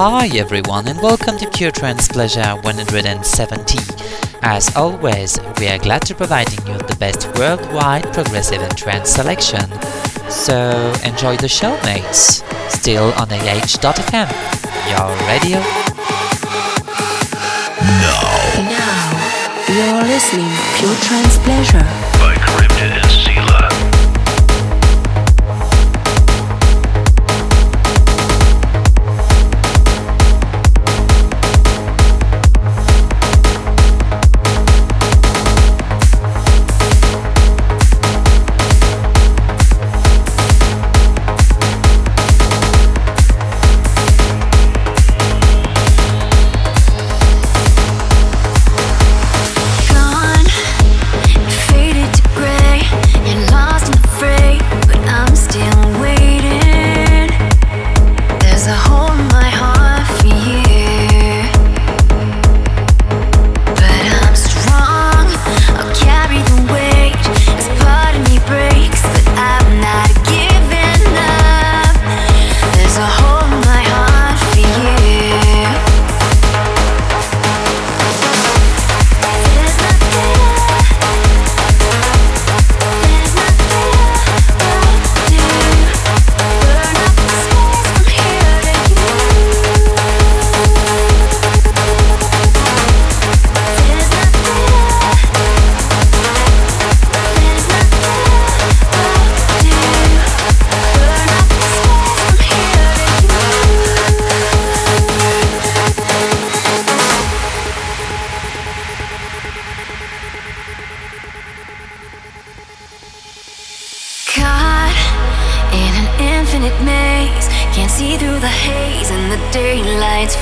Hi everyone and welcome to Pure Trance Pleasure 170. As always, we are glad to providing you the best worldwide progressive and trance selection. So enjoy the show mates. Still on AH.fm, your radio. Now. Now, you're listening to Pure Trance Pleasure by Cryptid and Seal.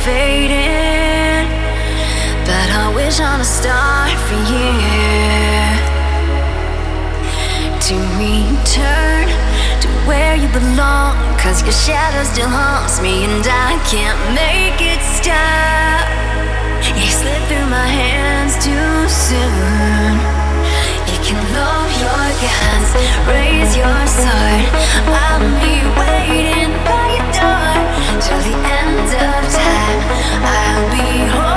fading, but I wish on a star for you to return to where you belong. Cause your shadow still haunts me, and I can't make it stop. You slip through my hands too soon. You can lower your guns, raise your sword. I'll be waiting by your door till the end of time, I'll be home.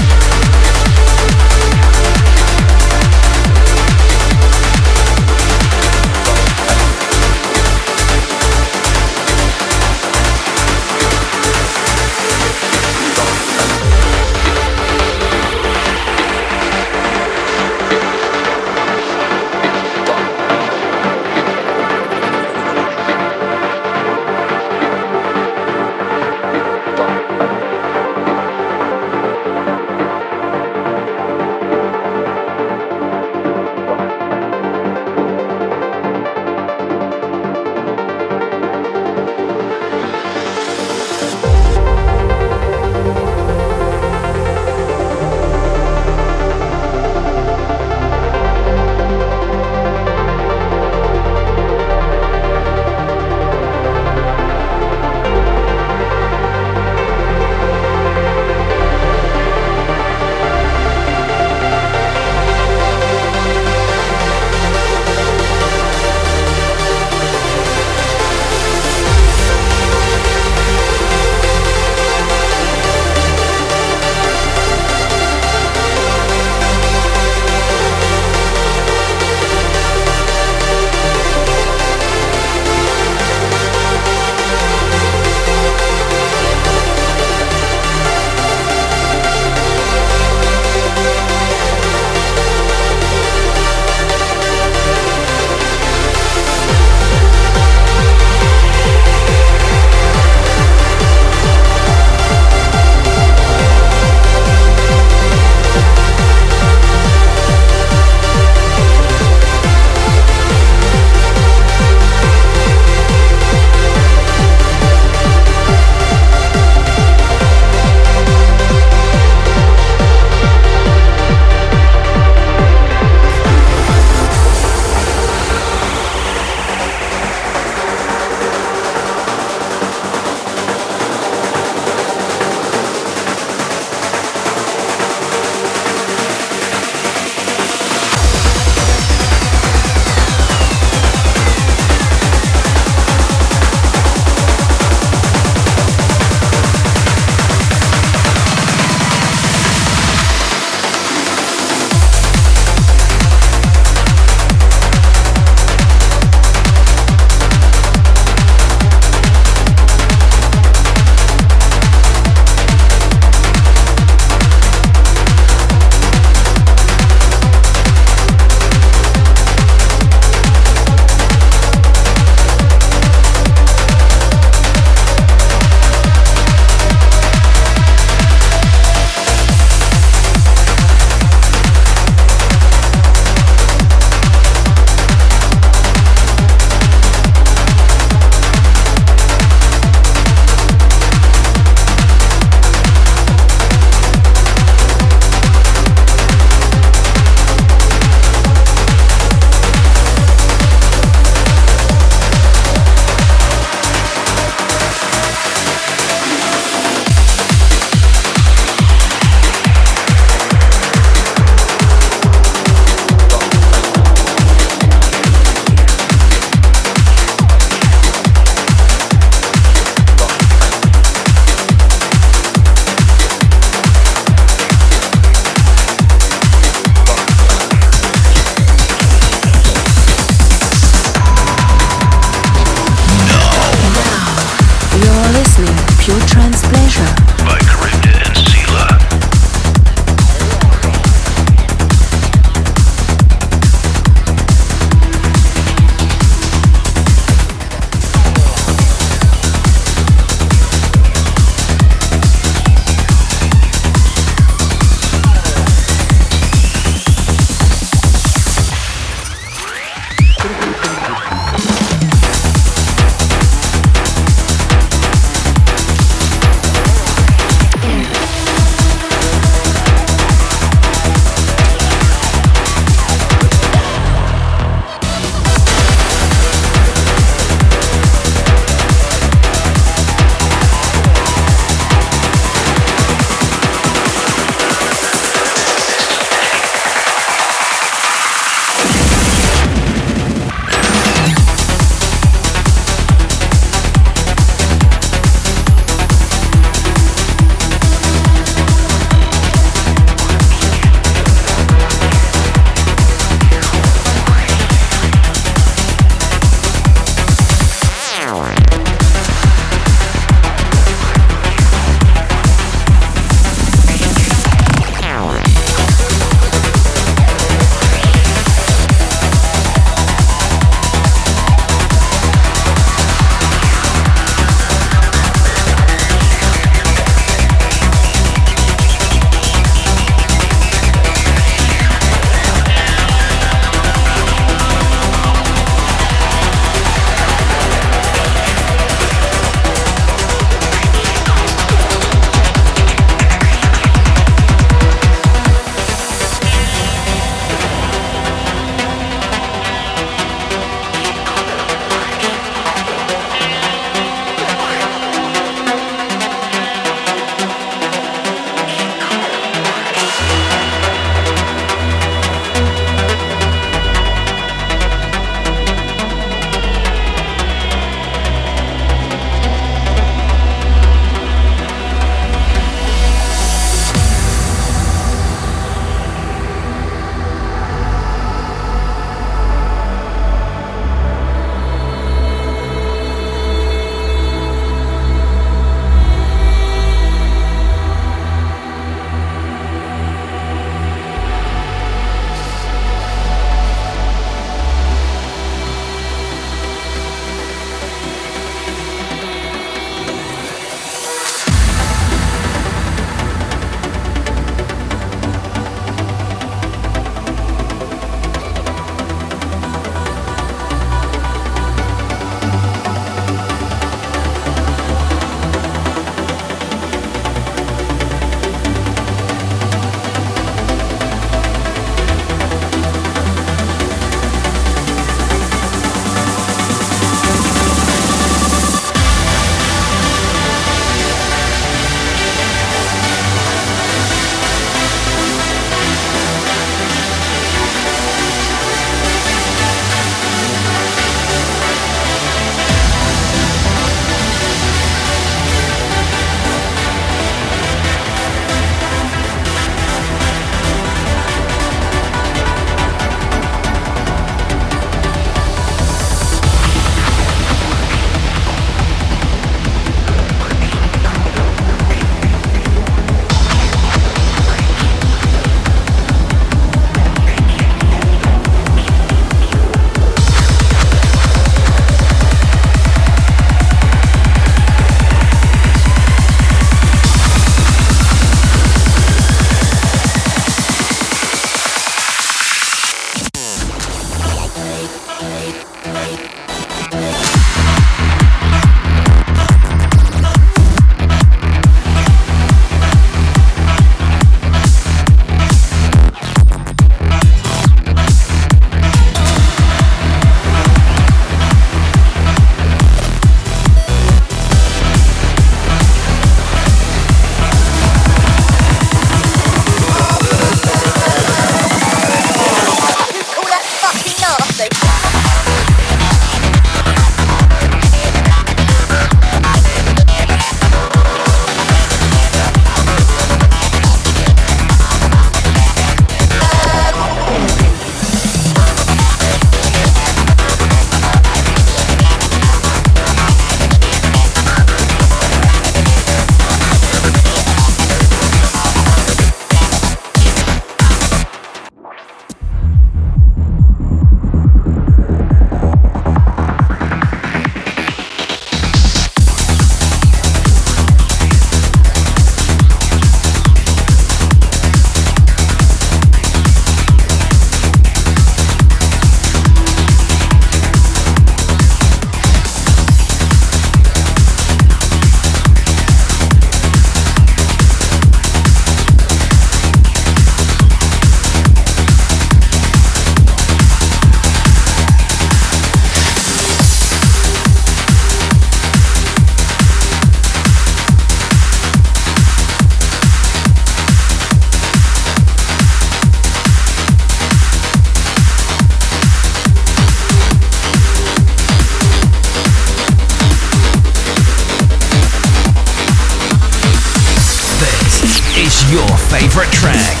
track.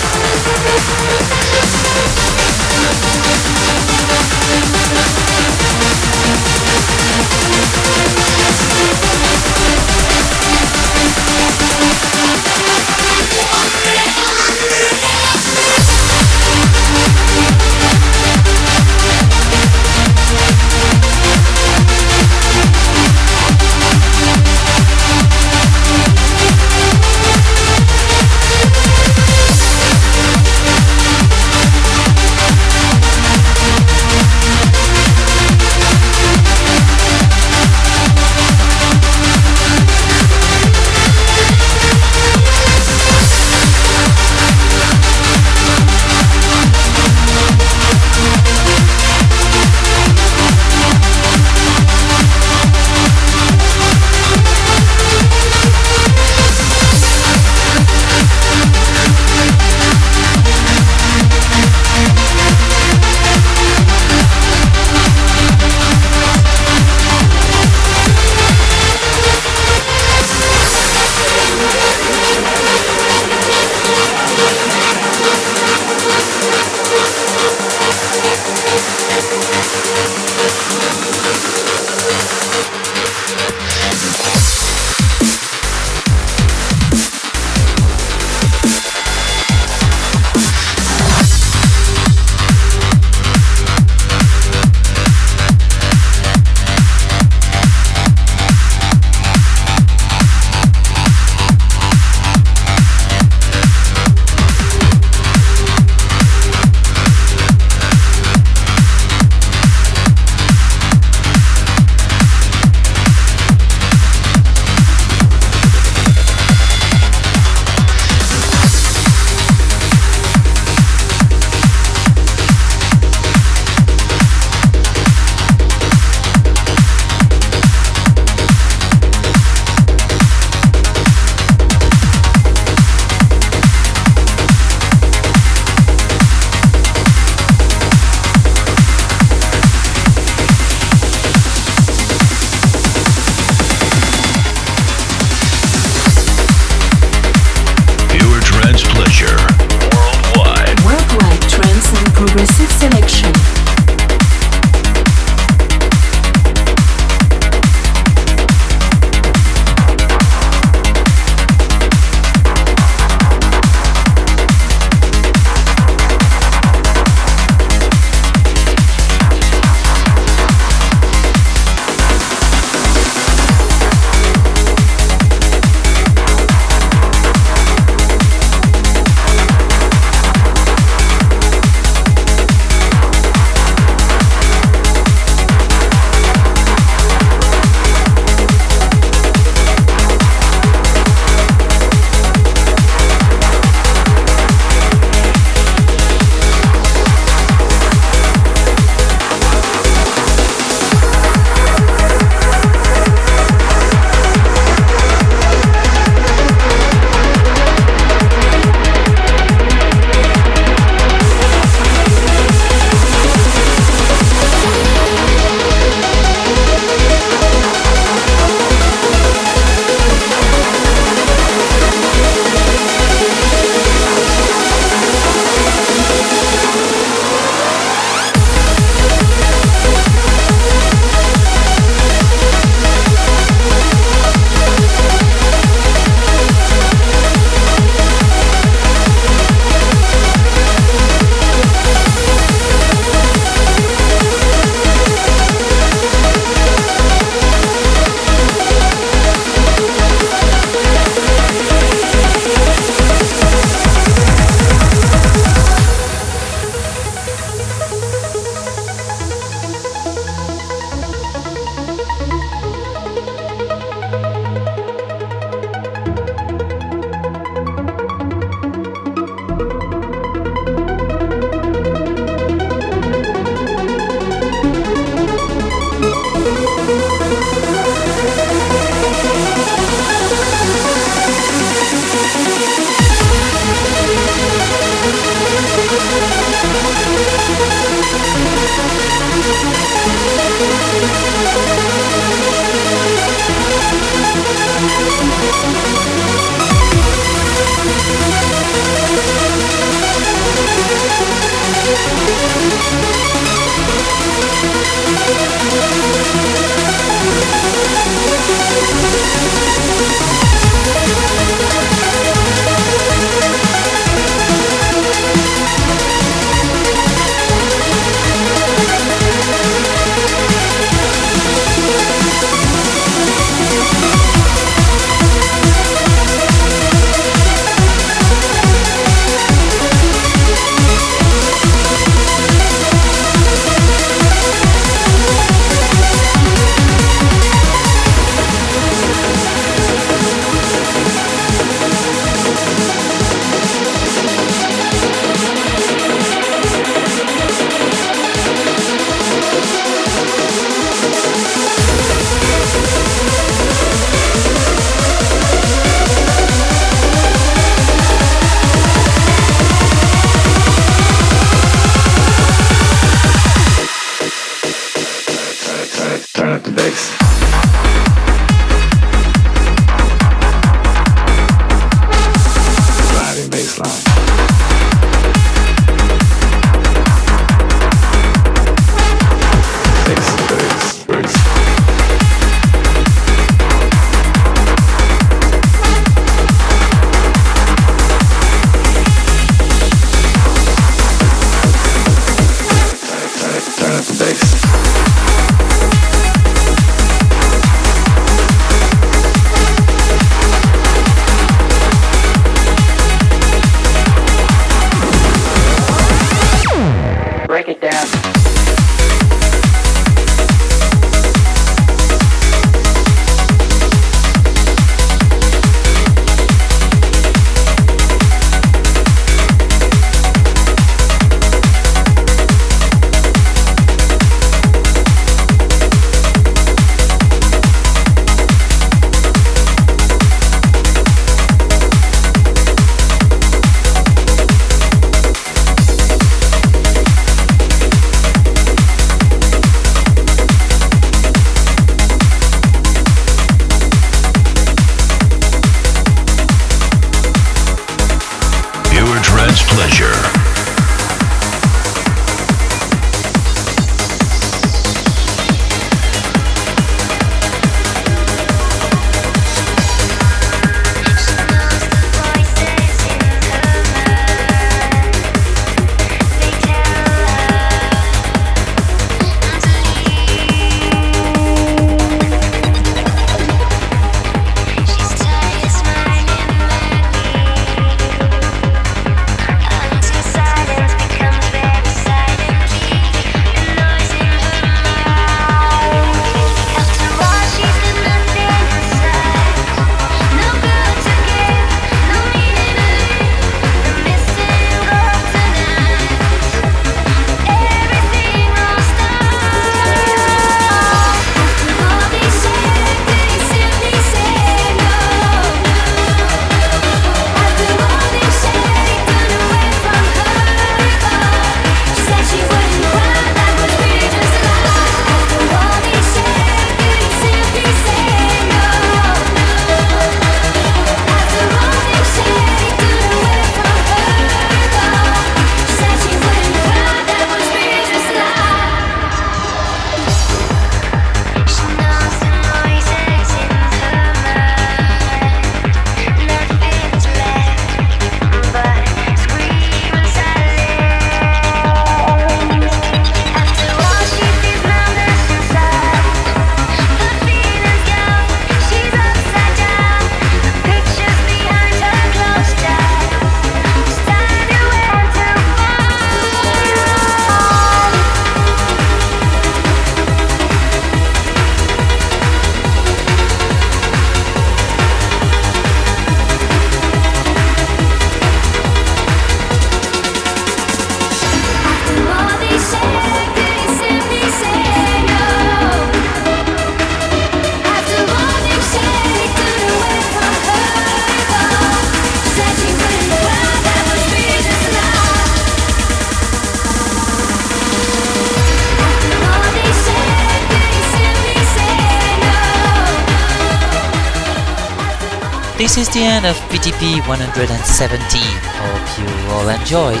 This is the end of PTP 117. Hope you all enjoyed.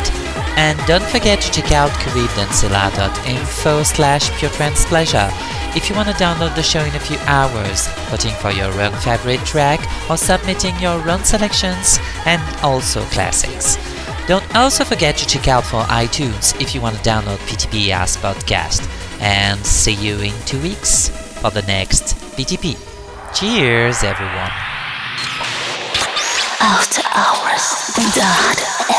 And don't forget to check out caribdancila.info slash pure trance pleasure if you want to download the show in a few hours, voting for your own favorite track or submitting your own selections and also classics. Don't also forget to check out for iTunes if you want to download PTP as podcast. And see you in two weeks for the next PTP. Cheers, everyone. After hours, dot